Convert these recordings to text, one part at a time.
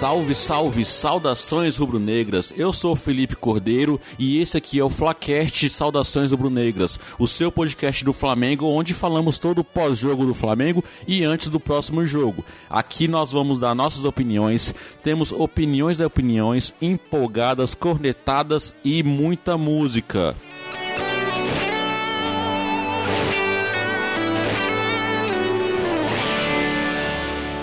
Salve, salve, saudações rubro-negras. Eu sou Felipe Cordeiro e esse aqui é o Flacast Saudações Rubro-Negras, o seu podcast do Flamengo, onde falamos todo o pós-jogo do Flamengo e antes do próximo jogo. Aqui nós vamos dar nossas opiniões, temos opiniões de opiniões, empolgadas, cornetadas e muita música.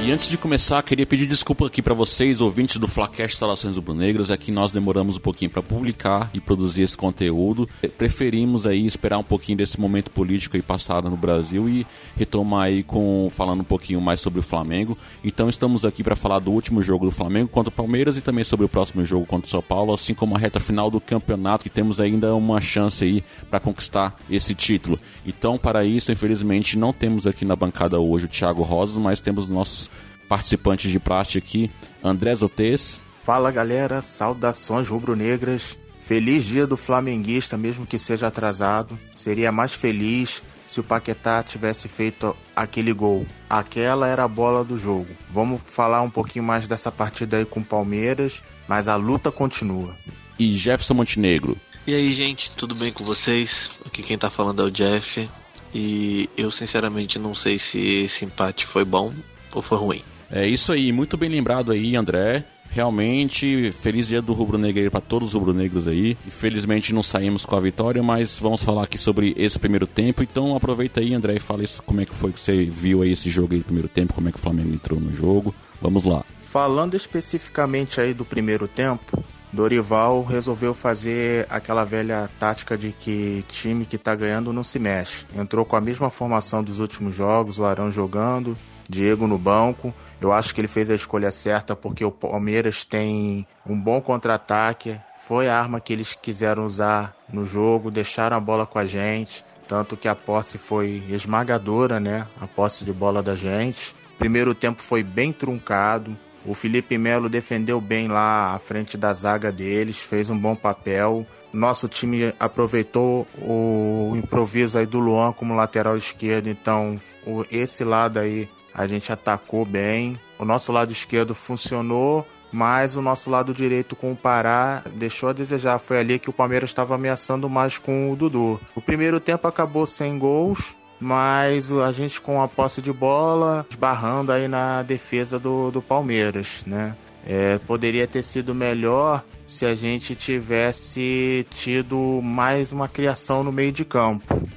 E antes de começar, queria pedir desculpa aqui para vocês, ouvintes do Flacast Instalações Rubro-Negras, é que nós demoramos um pouquinho para publicar e produzir esse conteúdo. Preferimos aí esperar um pouquinho desse momento político aí passado no Brasil e retomar aí com falando um pouquinho mais sobre o Flamengo. Então estamos aqui para falar do último jogo do Flamengo contra o Palmeiras e também sobre o próximo jogo contra o São Paulo, assim como a reta final do campeonato, que temos ainda uma chance aí para conquistar esse título. Então, para isso, infelizmente, não temos aqui na bancada hoje o Thiago Rosas, mas temos nossos participantes de praxe aqui, André Zotes. Fala galera, saudações rubro-negras. Feliz dia do flamenguista, mesmo que seja atrasado. Seria mais feliz se o Paquetá tivesse feito aquele gol. Aquela era a bola do jogo. Vamos falar um pouquinho mais dessa partida aí com o Palmeiras, mas a luta continua. E Jefferson Montenegro. E aí, gente, tudo bem com vocês? Aqui quem tá falando é o Jeff. E eu sinceramente não sei se esse empate foi bom ou foi ruim. É isso aí, muito bem lembrado aí, André. Realmente, feliz dia do Rubro Negro para todos os rubro-negros aí. Infelizmente não saímos com a vitória, mas vamos falar aqui sobre esse primeiro tempo. Então aproveita aí, André, e fala isso, como é que foi que você viu aí esse jogo aí primeiro tempo, como é que o Flamengo entrou no jogo. Vamos lá. Falando especificamente aí do primeiro tempo, Dorival resolveu fazer aquela velha tática de que time que tá ganhando não se mexe. Entrou com a mesma formação dos últimos jogos, o Arão jogando, Diego no banco. Eu acho que ele fez a escolha certa porque o Palmeiras tem um bom contra-ataque. Foi a arma que eles quiseram usar no jogo, deixaram a bola com a gente. Tanto que a posse foi esmagadora, né? A posse de bola da gente. Primeiro tempo foi bem truncado. O Felipe Melo defendeu bem lá à frente da zaga deles, fez um bom papel. Nosso time aproveitou o improviso aí do Luan como lateral esquerdo, então esse lado aí a gente atacou bem. O nosso lado esquerdo funcionou, mas o nosso lado direito com o Pará deixou a desejar. Foi ali que o Palmeiras estava ameaçando mais com o Dudu. O primeiro tempo acabou sem gols, mas a gente com a posse de bola, esbarrando aí na defesa do, do Palmeiras, né? É, poderia ter sido melhor se a gente tivesse tido mais uma criação no meio de campo.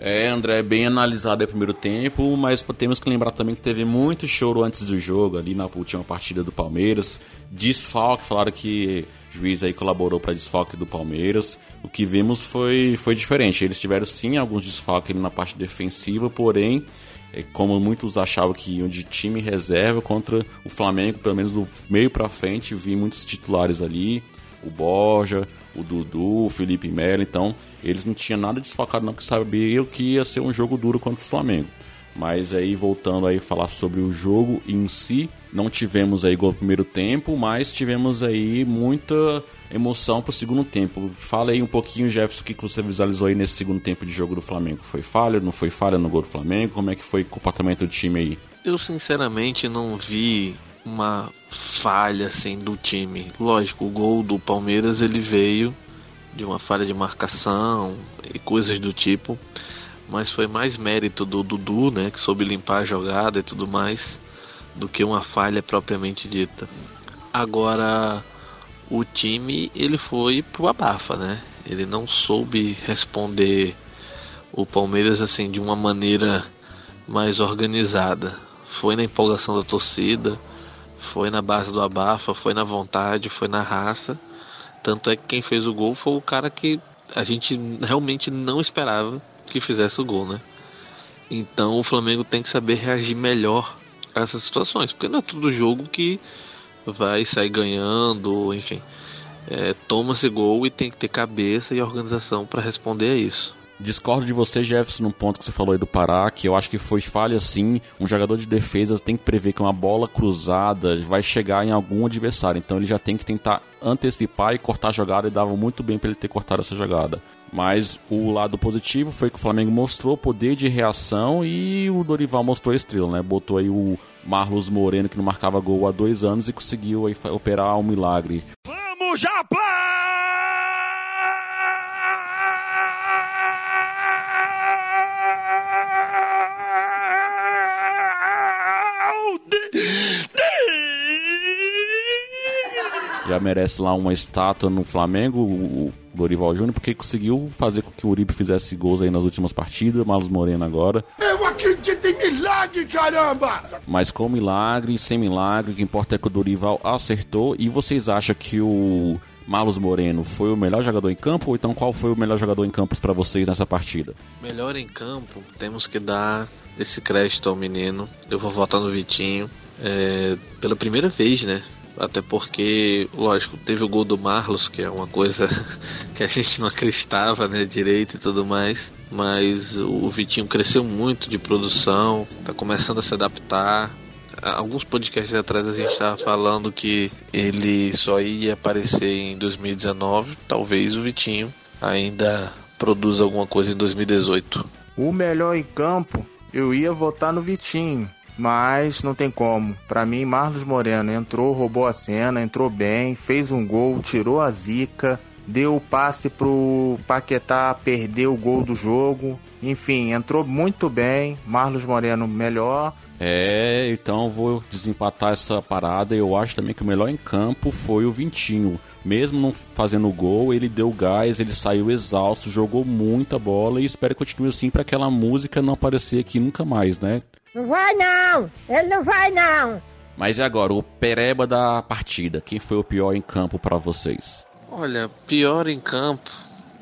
É, André, bem analisado o primeiro tempo, mas temos que lembrar também que teve muito choro antes do jogo, ali na última partida do Palmeiras. Desfalque, falaram que o juiz aí colaborou para desfalque do Palmeiras. O que vimos foi, foi diferente. Eles tiveram sim alguns desfalques na parte defensiva, porém, é, como muitos achavam que iam de time reserva contra o Flamengo, pelo menos do meio para frente, vi muitos titulares ali o Borja, o Dudu, o Felipe Melo, então eles não tinham nada desfocado não, porque sabiam que ia ser um jogo duro contra o Flamengo. Mas aí voltando aí falar sobre o jogo em si, não tivemos aí gol no primeiro tempo, mas tivemos aí muita emoção pro segundo tempo. Fala aí um pouquinho, Jefferson, o que você visualizou aí nesse segundo tempo de jogo do Flamengo. Foi falha, não foi falha no gol do Flamengo? Como é que foi o comportamento do time aí? Eu sinceramente não vi uma falha assim do time. Lógico, o gol do Palmeiras ele veio de uma falha de marcação e coisas do tipo, mas foi mais mérito do Dudu, né, que soube limpar a jogada e tudo mais, do que uma falha propriamente dita. Agora o time ele foi pro abafa, né? Ele não soube responder o Palmeiras assim de uma maneira mais organizada. Foi na empolgação da torcida, foi na base do abafa, foi na vontade, foi na raça. Tanto é que quem fez o gol foi o cara que a gente realmente não esperava que fizesse o gol, né? Então o Flamengo tem que saber reagir melhor a essas situações, porque não é todo jogo que vai sair ganhando, enfim. É, Toma-se gol e tem que ter cabeça e organização para responder a isso. Discordo de você, Jefferson, num ponto que você falou aí do Pará, que eu acho que foi falha sim. Um jogador de defesa tem que prever que uma bola cruzada vai chegar em algum adversário. Então ele já tem que tentar antecipar e cortar a jogada e dava muito bem para ele ter cortado essa jogada. Mas o lado positivo foi que o Flamengo mostrou poder de reação e o Dorival mostrou a estrela, né? Botou aí o Marlos Moreno, que não marcava gol há dois anos, e conseguiu aí operar um milagre. Já merece lá uma estátua no Flamengo, o Dorival Júnior, porque conseguiu fazer com que o Uribe fizesse gols aí nas últimas partidas, Marlos Moreno agora. Eu acredito em milagre, caramba! Mas com milagre, sem milagre, o que importa é que o Dorival acertou. E vocês acham que o Marlos Moreno foi o melhor jogador em campo? Ou então qual foi o melhor jogador em campos para vocês nessa partida? Melhor em campo, temos que dar esse crédito ao menino. Eu vou votar no Vitinho. É, pela primeira vez, né? Até porque, lógico, teve o gol do Marlos, que é uma coisa que a gente não acreditava, né, direito e tudo mais. Mas o Vitinho cresceu muito de produção, tá começando a se adaptar. Alguns podcasts atrás a gente estava falando que ele só ia aparecer em 2019. Talvez o Vitinho ainda produza alguma coisa em 2018. O melhor em campo, eu ia votar no Vitinho mas não tem como. Para mim, Marlos Moreno entrou, roubou a cena, entrou bem, fez um gol, tirou a zica, deu o passe pro Paquetá perder o gol do jogo. Enfim, entrou muito bem. Marlos Moreno melhor. É, então vou desempatar essa parada. Eu acho também que o melhor em campo foi o Vintinho. Mesmo não fazendo gol, ele deu gás, ele saiu exausto, jogou muita bola e espero que continue assim para aquela música não aparecer aqui nunca mais, né? Não vai não! Ele não vai não! Mas e agora, o pereba da partida? Quem foi o pior em campo para vocês? Olha, pior em campo,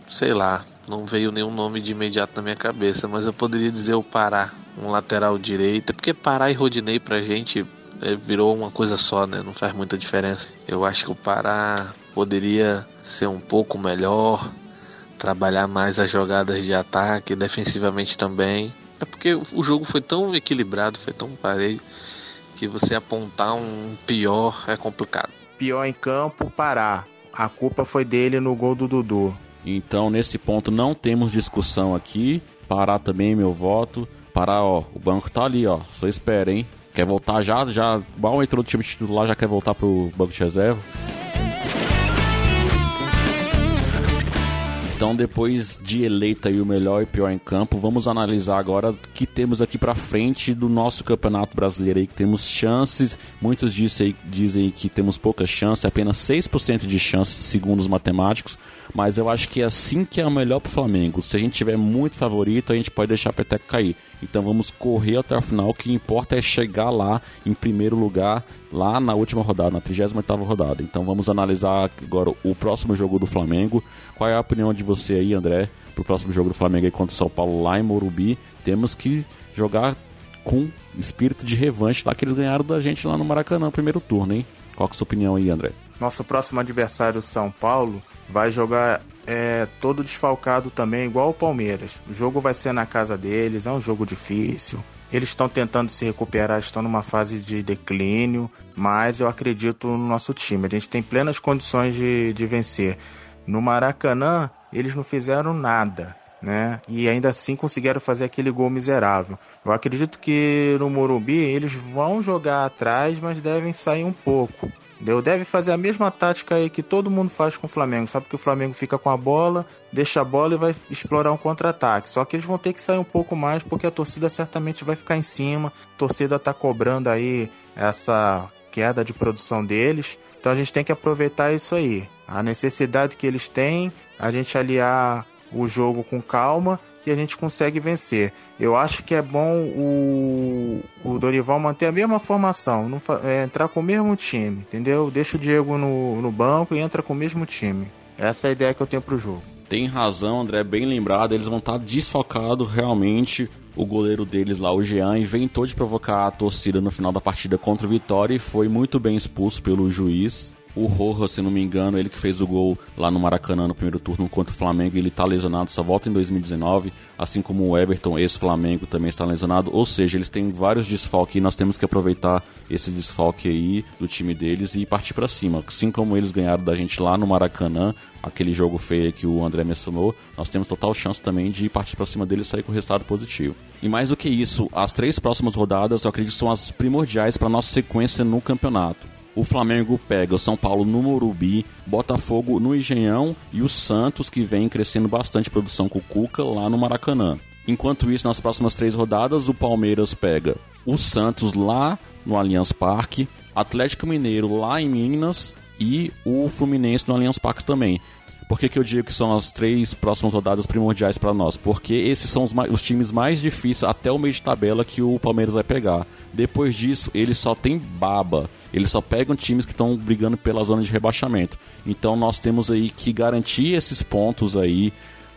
sei lá, não veio nenhum nome de imediato na minha cabeça, mas eu poderia dizer o Pará, um lateral direito, porque Pará e Rodinei pra gente é, virou uma coisa só, né? Não faz muita diferença. Eu acho que o Pará poderia ser um pouco melhor, trabalhar mais as jogadas de ataque, defensivamente também. É porque o jogo foi tão equilibrado, foi tão parelho, que você apontar um pior é complicado. Pior em campo, Pará. A culpa foi dele no gol do Dudu. Então, nesse ponto, não temos discussão aqui. Pará também, meu voto. Pará, ó, o banco tá ali, ó. Só espera, hein? Quer voltar já? Já mal entrou no time titular, já quer voltar pro banco de reserva? Então, depois de eleita aí o melhor e pior em campo, vamos analisar agora o que temos aqui para frente do nosso Campeonato Brasileiro aí, que temos chances. Muitos dizem, dizem que temos pouca chance, apenas 6% de chance, segundo os matemáticos. Mas eu acho que é assim que é o melhor pro Flamengo. Se a gente tiver muito favorito, a gente pode deixar a peteca cair. Então vamos correr até o final. O que importa é chegar lá em primeiro lugar, lá na última rodada, na 38 rodada. Então vamos analisar agora o próximo jogo do Flamengo. Qual é a opinião de você aí, André, pro próximo jogo do Flamengo aí contra o São Paulo lá em Morumbi? Temos que jogar com espírito de revanche lá que eles ganharam da gente lá no Maracanã, primeiro turno, hein? Qual é a sua opinião aí, André? Nosso próximo adversário, São Paulo, vai jogar é, todo desfalcado também, igual o Palmeiras. O jogo vai ser na casa deles, é um jogo difícil. Eles estão tentando se recuperar, estão numa fase de declínio, mas eu acredito no nosso time. A gente tem plenas condições de, de vencer. No Maracanã, eles não fizeram nada. Né? E ainda assim conseguiram fazer aquele gol miserável. Eu acredito que no Morumbi eles vão jogar atrás, mas devem sair um pouco. Entendeu? Deve fazer a mesma tática aí que todo mundo faz com o Flamengo. Sabe que o Flamengo fica com a bola, deixa a bola e vai explorar um contra-ataque. Só que eles vão ter que sair um pouco mais porque a torcida certamente vai ficar em cima. A torcida tá cobrando aí essa queda de produção deles. Então a gente tem que aproveitar isso aí. A necessidade que eles têm, a gente aliar o jogo com calma que a gente consegue vencer. Eu acho que é bom o, o Dorival manter a mesma formação, não, é, entrar com o mesmo time, entendeu? Deixa o Diego no, no banco e entra com o mesmo time. Essa é a ideia que eu tenho pro jogo. Tem razão, André, bem lembrado. Eles vão estar desfocados realmente. O goleiro deles lá, o Jean, inventou de provocar a torcida no final da partida contra o Vitória e foi muito bem expulso pelo juiz. O Roja, se não me engano, ele que fez o gol lá no Maracanã no primeiro turno contra o Flamengo, ele tá lesionado, só volta em 2019, assim como o Everton, ex-Flamengo, também está lesionado. Ou seja, eles têm vários desfalques e nós temos que aproveitar esse desfalque aí do time deles e partir para cima. Assim como eles ganharam da gente lá no Maracanã, aquele jogo feio que o André mencionou, nós temos total chance também de partir para cima deles e sair com resultado positivo. E mais do que isso, as três próximas rodadas eu acredito são as primordiais para nossa sequência no campeonato. O Flamengo pega o São Paulo no Morumbi, Botafogo no Engenhão e o Santos, que vem crescendo bastante produção com o Cuca lá no Maracanã. Enquanto isso, nas próximas três rodadas, o Palmeiras pega o Santos lá no Allianz Parque, Atlético Mineiro lá em Minas e o Fluminense no Allianz Parque também. Por que, que eu digo que são as três próximas rodadas primordiais para nós? Porque esses são os, os, times mais difíceis até o meio de tabela que o Palmeiras vai pegar. Depois disso, ele só tem baba. Eles só pegam times que estão brigando pela zona de rebaixamento. Então nós temos aí que garantir esses pontos aí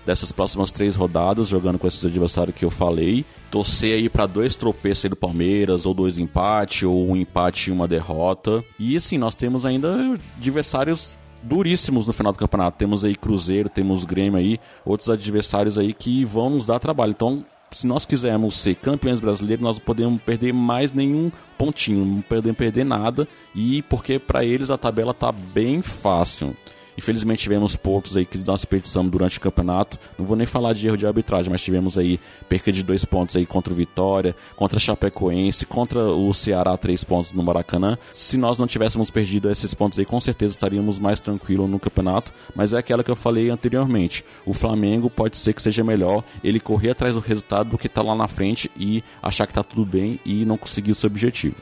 dessas próximas três rodadas, jogando com esses adversários que eu falei. Torcer aí para dois tropeços aí do Palmeiras, ou dois empates, ou um empate e uma derrota. E assim, nós temos ainda adversários duríssimos no final do campeonato. Temos aí Cruzeiro, temos Grêmio aí, outros adversários aí que vão nos dar trabalho. Então, se nós quisermos ser campeões brasileiros, nós não podemos perder mais nenhum pontinho, não podemos perder nada, e porque para eles a tabela tá bem fácil. Infelizmente tivemos pontos aí que nós desperdiçamos durante o campeonato. Não vou nem falar de erro de arbitragem, mas tivemos aí perca de dois pontos aí contra o Vitória, contra a Chapecoense, contra o Ceará, três pontos no Maracanã. Se nós não tivéssemos perdido esses pontos aí, com certeza estaríamos mais tranquilos no campeonato. Mas é aquela que eu falei anteriormente. O Flamengo pode ser que seja melhor ele correr atrás do resultado do que estar tá lá na frente e achar que está tudo bem e não conseguir o seu objetivo.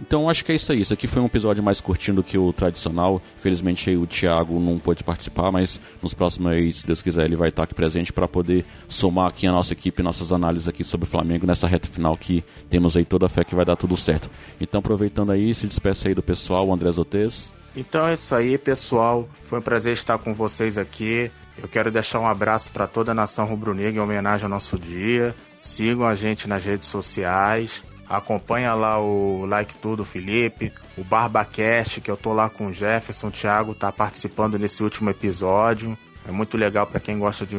Então acho que é isso aí. Isso aqui foi um episódio mais curtinho do que o tradicional. Infelizmente o Thiago não pôde participar, mas nos próximos aí, se Deus quiser, ele vai estar aqui presente para poder somar aqui a nossa equipe, nossas análises aqui sobre o Flamengo nessa reta final que temos aí toda a fé que vai dar tudo certo. Então aproveitando aí, se despeça aí do pessoal, André Zotez. Então é isso aí, pessoal. Foi um prazer estar com vocês aqui. Eu quero deixar um abraço para toda a nação rubro-negra em homenagem ao nosso dia. Sigam a gente nas redes sociais. Acompanha lá o Like Tudo Felipe, o BarbaCast, que eu tô lá com o Jefferson, o Thiago tá participando nesse último episódio. É muito legal para quem gosta de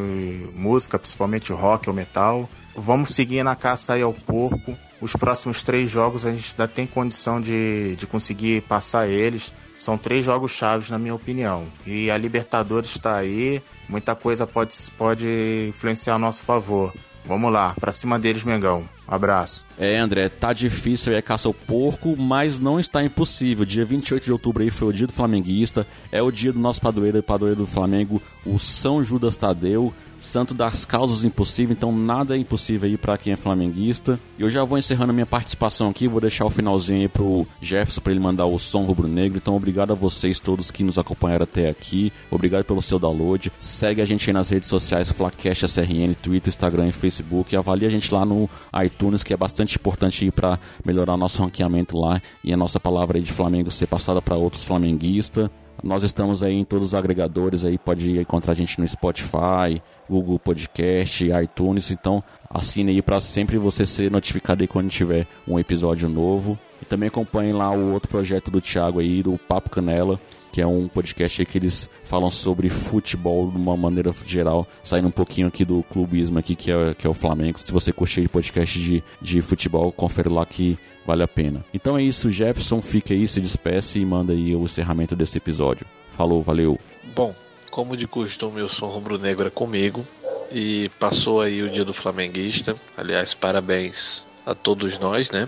música, principalmente rock ou metal. Vamos seguir na caça aí ao porco. Os próximos três jogos a gente ainda tem condição de, de conseguir passar eles. São três jogos chaves, na minha opinião. E a Libertadores está aí, muita coisa pode, pode influenciar a nosso favor. Vamos lá, pra cima deles, Mengão. Abraço. É, André, tá difícil é caça ao porco, mas não está impossível. Dia 28 de outubro aí foi o dia do flamenguista, é o dia do nosso padroeiro e padroeiro do Flamengo, o São Judas Tadeu santo das causas impossíveis, então nada é impossível aí para quem é flamenguista. E eu já vou encerrando minha participação aqui, vou deixar o finalzinho aí pro Jefferson para ele mandar o som rubro-negro. Então obrigado a vocês todos que nos acompanharam até aqui. Obrigado pelo seu download. Segue a gente aí nas redes sociais, Flacast SRN, Twitter, Instagram e Facebook. Avalie a gente lá no iTunes, que é bastante importante para melhorar nosso ranqueamento lá e a nossa palavra de Flamengo ser passada para outros flamenguistas. Nós estamos aí em todos os agregadores aí, pode encontrar a gente no Spotify, Google Podcast, iTunes, então assine aí para sempre você ser notificado aí quando tiver um episódio novo. E também acompanhe lá o outro projeto do Thiago aí, do Papo Canela, que é um podcast que eles falam sobre futebol de uma maneira geral, saindo um pouquinho aqui do clubismo aqui, que é, que é o Flamengo. Se você curtir podcast de, de futebol, confere lá que vale a pena. Então é isso, Jefferson, fica aí, se despeça e manda aí o encerramento desse episódio. Falou, valeu. Bom, como de costume, eu sou rubro-negro é comigo e passou aí o dia do flamenguista. Aliás, parabéns a todos nós, né?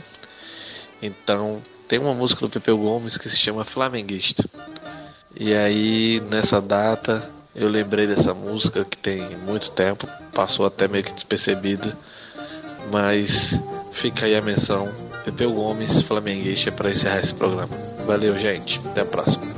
Então, tem uma música do Pepeu Gomes que se chama Flamenguista. E aí, nessa data, eu lembrei dessa música que tem muito tempo, passou até meio que despercebida, mas fica aí a menção. Pepeu Gomes, flamenguista, para encerrar esse programa. Valeu, gente. Até a próxima.